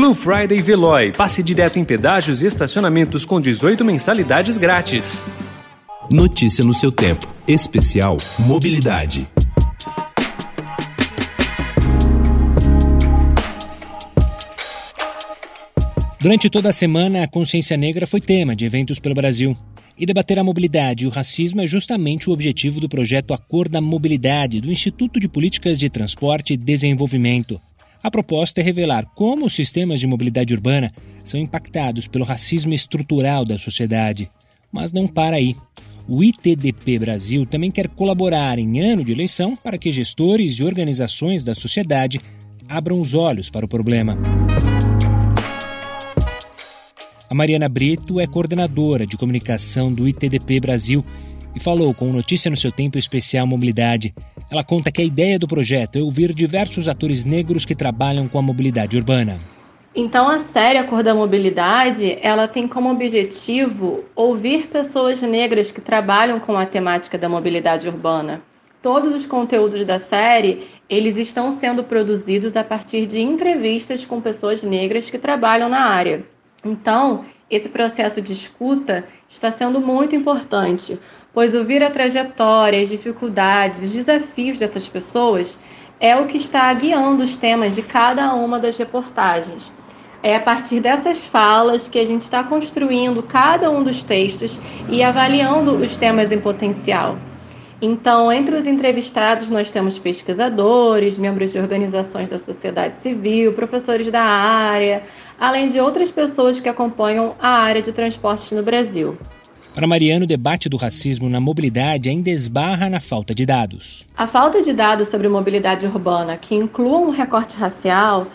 Blue Friday Veloy. Passe direto em pedágios e estacionamentos com 18 mensalidades grátis. Notícia no seu tempo. Especial Mobilidade. Durante toda a semana, a consciência negra foi tema de eventos pelo Brasil. E debater a mobilidade e o racismo é justamente o objetivo do projeto Acordo da Mobilidade do Instituto de Políticas de Transporte e Desenvolvimento. A proposta é revelar como os sistemas de mobilidade urbana são impactados pelo racismo estrutural da sociedade. Mas não para aí. O ITDP Brasil também quer colaborar em ano de eleição para que gestores e organizações da sociedade abram os olhos para o problema. A Mariana Brito é coordenadora de comunicação do ITDP Brasil e falou com Notícia no seu Tempo Especial Mobilidade. Ela conta que a ideia do projeto é ouvir diversos atores negros que trabalham com a mobilidade urbana. Então a série A Cor da Mobilidade, ela tem como objetivo ouvir pessoas negras que trabalham com a temática da mobilidade urbana. Todos os conteúdos da série, eles estão sendo produzidos a partir de entrevistas com pessoas negras que trabalham na área. Então, esse processo de escuta está sendo muito importante, pois ouvir a trajetória, as dificuldades, os desafios dessas pessoas é o que está guiando os temas de cada uma das reportagens. É a partir dessas falas que a gente está construindo cada um dos textos e avaliando os temas em potencial. Então, entre os entrevistados, nós temos pesquisadores, membros de organizações da sociedade civil, professores da área, além de outras pessoas que acompanham a área de transportes no Brasil. Para Mariano, o debate do racismo na mobilidade ainda esbarra na falta de dados. A falta de dados sobre mobilidade urbana que incluam um recorte racial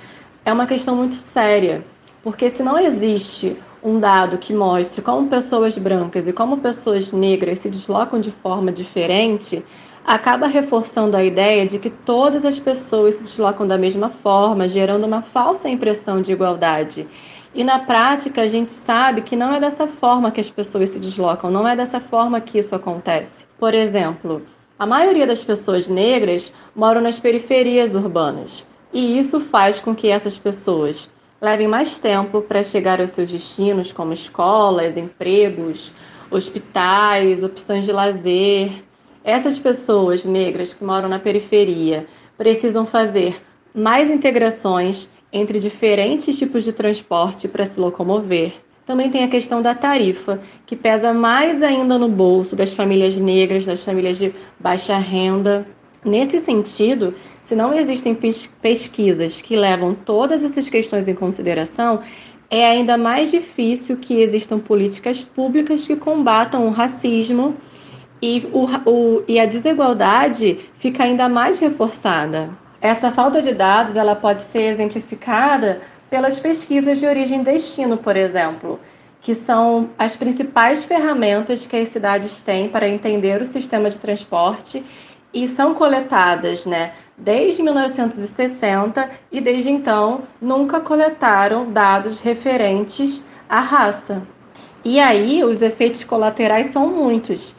é uma questão muito séria, porque se não existe um dado que mostre como pessoas brancas e como pessoas negras se deslocam de forma diferente, acaba reforçando a ideia de que todas as pessoas se deslocam da mesma forma, gerando uma falsa impressão de igualdade. E na prática, a gente sabe que não é dessa forma que as pessoas se deslocam, não é dessa forma que isso acontece. Por exemplo, a maioria das pessoas negras moram nas periferias urbanas, e isso faz com que essas pessoas levem mais tempo para chegar aos seus destinos, como escolas, empregos, hospitais, opções de lazer. Essas pessoas negras que moram na periferia precisam fazer mais integrações entre diferentes tipos de transporte para se locomover. Também tem a questão da tarifa, que pesa mais ainda no bolso das famílias negras, das famílias de baixa renda. Nesse sentido, se não existem pesquisas que levam todas essas questões em consideração, é ainda mais difícil que existam políticas públicas que combatam o racismo e, o, o, e a desigualdade fica ainda mais reforçada. Essa falta de dados ela pode ser exemplificada pelas pesquisas de origem e destino, por exemplo, que são as principais ferramentas que as cidades têm para entender o sistema de transporte e são coletadas, né, desde 1960 e desde então nunca coletaram dados referentes à raça. E aí os efeitos colaterais são muitos,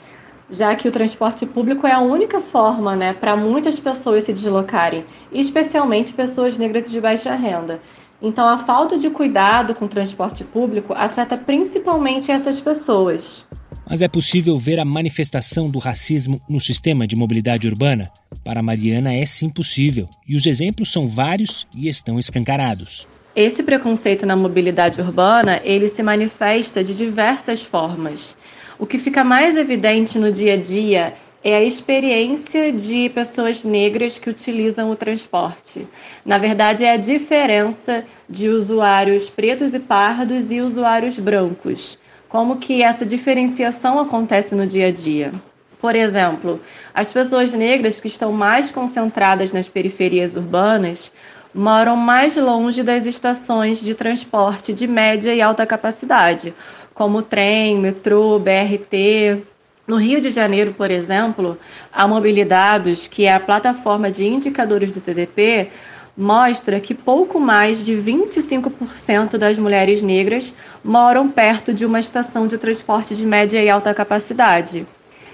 já que o transporte público é a única forma, né, para muitas pessoas se deslocarem, especialmente pessoas negras de baixa renda. Então, a falta de cuidado com o transporte público afeta principalmente essas pessoas. Mas é possível ver a manifestação do racismo no sistema de mobilidade urbana? Para Mariana, é sim possível, e os exemplos são vários e estão escancarados. Esse preconceito na mobilidade urbana, ele se manifesta de diversas formas. O que fica mais evidente no dia a dia é a experiência de pessoas negras que utilizam o transporte. Na verdade, é a diferença de usuários pretos e pardos e usuários brancos como que essa diferenciação acontece no dia a dia. Por exemplo, as pessoas negras que estão mais concentradas nas periferias urbanas moram mais longe das estações de transporte de média e alta capacidade, como trem, metrô, BRT. No Rio de Janeiro, por exemplo, a Mobilidados, que é a plataforma de indicadores do TDP, mostra que pouco mais de 25% das mulheres negras moram perto de uma estação de transporte de média e alta capacidade.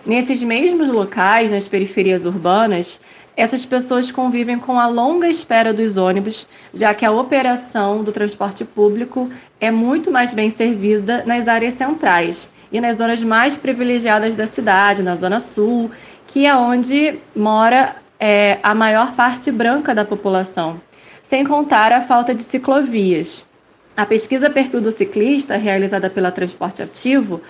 Nesses mesmos locais, nas periferias urbanas, essas pessoas convivem com a longa espera dos ônibus, já que a operação do transporte público é muito mais bem servida nas áreas centrais e nas zonas mais privilegiadas da cidade, na Zona Sul, que é onde mora é, a maior parte branca da população, sem contar a falta de ciclovias. A pesquisa Perfil do Ciclista, realizada pela Transporte Ativo,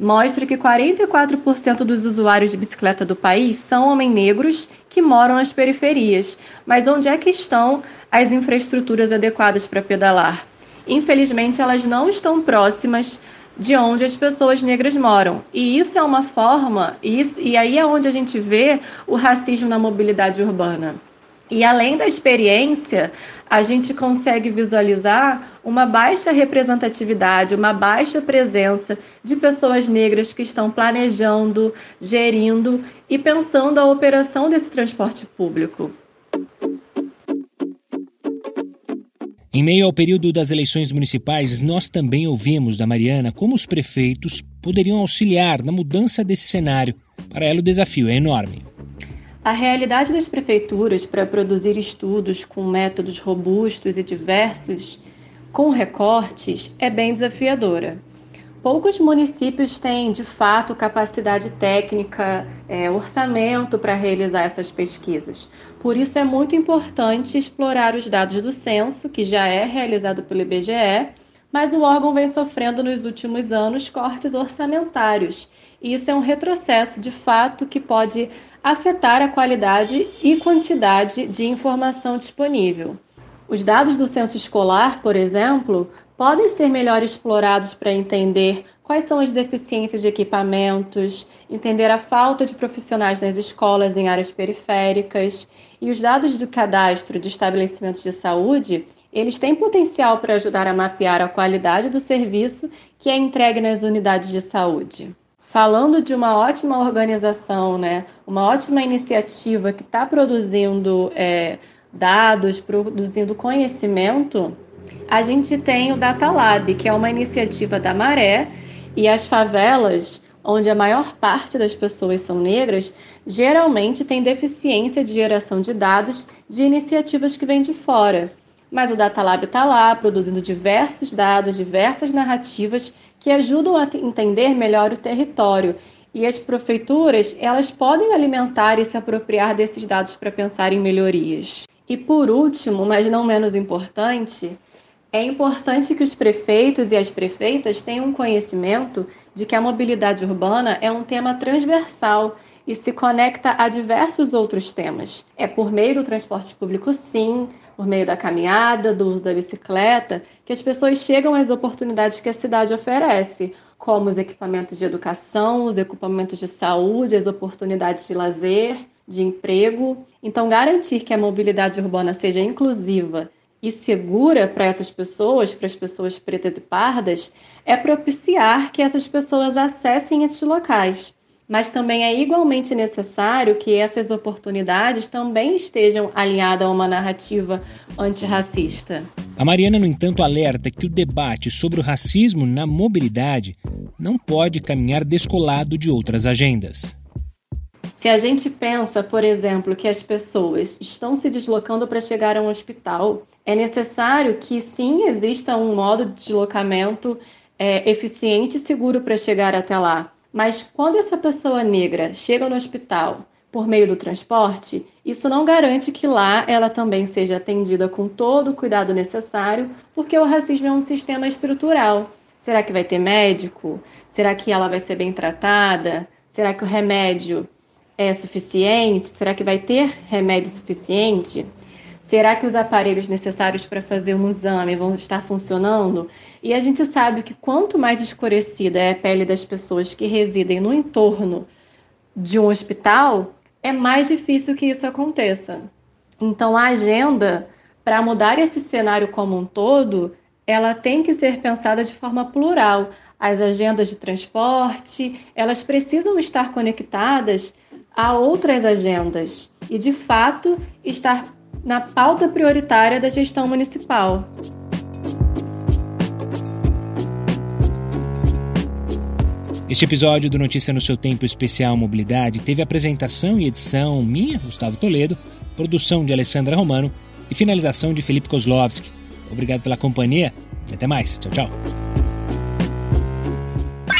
mostra que 44% dos usuários de bicicleta do país são homens negros que moram nas periferias. Mas onde é que estão as infraestruturas adequadas para pedalar? Infelizmente, elas não estão próximas de onde as pessoas negras moram. E isso é uma forma, isso, e aí é onde a gente vê o racismo na mobilidade urbana. E além da experiência, a gente consegue visualizar uma baixa representatividade, uma baixa presença de pessoas negras que estão planejando, gerindo e pensando a operação desse transporte público. Em meio ao período das eleições municipais, nós também ouvimos da Mariana como os prefeitos poderiam auxiliar na mudança desse cenário. Para ela, o desafio é enorme. A realidade das prefeituras para produzir estudos com métodos robustos e diversos, com recortes, é bem desafiadora. Poucos municípios têm, de fato, capacidade técnica, é, orçamento para realizar essas pesquisas. Por isso, é muito importante explorar os dados do censo, que já é realizado pelo IBGE, mas o órgão vem sofrendo nos últimos anos cortes orçamentários. E isso é um retrocesso, de fato, que pode afetar a qualidade e quantidade de informação disponível. Os dados do censo escolar, por exemplo, podem ser melhor explorados para entender quais são as deficiências de equipamentos, entender a falta de profissionais nas escolas em áreas periféricas, e os dados do cadastro de estabelecimentos de saúde, eles têm potencial para ajudar a mapear a qualidade do serviço que é entregue nas unidades de saúde falando de uma ótima organização, né? uma ótima iniciativa que está produzindo é, dados, produzindo conhecimento, a gente tem o Data Lab, que é uma iniciativa da Maré, e as favelas, onde a maior parte das pessoas são negras, geralmente tem deficiência de geração de dados de iniciativas que vêm de fora. Mas o Data Lab está lá, produzindo diversos dados, diversas narrativas que ajudam a entender melhor o território. E as prefeituras, elas podem alimentar e se apropriar desses dados para pensar em melhorias. E por último, mas não menos importante, é importante que os prefeitos e as prefeitas tenham conhecimento de que a mobilidade urbana é um tema transversal e se conecta a diversos outros temas. É por meio do transporte público, sim, por meio da caminhada, do uso da bicicleta, que as pessoas chegam às oportunidades que a cidade oferece, como os equipamentos de educação, os equipamentos de saúde, as oportunidades de lazer, de emprego. Então, garantir que a mobilidade urbana seja inclusiva e segura para essas pessoas, para as pessoas pretas e pardas, é propiciar que essas pessoas acessem esses locais mas também é igualmente necessário que essas oportunidades também estejam alinhadas a uma narrativa antirracista. A Mariana, no entanto, alerta que o debate sobre o racismo na mobilidade não pode caminhar descolado de outras agendas. Se a gente pensa, por exemplo, que as pessoas estão se deslocando para chegar a um hospital, é necessário que sim exista um modo de deslocamento é, eficiente e seguro para chegar até lá. Mas quando essa pessoa negra chega no hospital por meio do transporte, isso não garante que lá ela também seja atendida com todo o cuidado necessário, porque o racismo é um sistema estrutural. Será que vai ter médico? Será que ela vai ser bem tratada? Será que o remédio é suficiente? Será que vai ter remédio suficiente? Será que os aparelhos necessários para fazer um exame vão estar funcionando? E a gente sabe que quanto mais escurecida é a pele das pessoas que residem no entorno de um hospital, é mais difícil que isso aconteça. Então, a agenda para mudar esse cenário como um todo, ela tem que ser pensada de forma plural. As agendas de transporte, elas precisam estar conectadas a outras agendas e, de fato, estar na pauta prioritária da gestão municipal. Este episódio do Notícia no seu Tempo Especial Mobilidade teve apresentação e edição minha, Gustavo Toledo, produção de Alessandra Romano e finalização de Felipe Kozlovski. Obrigado pela companhia e até mais. Tchau, tchau.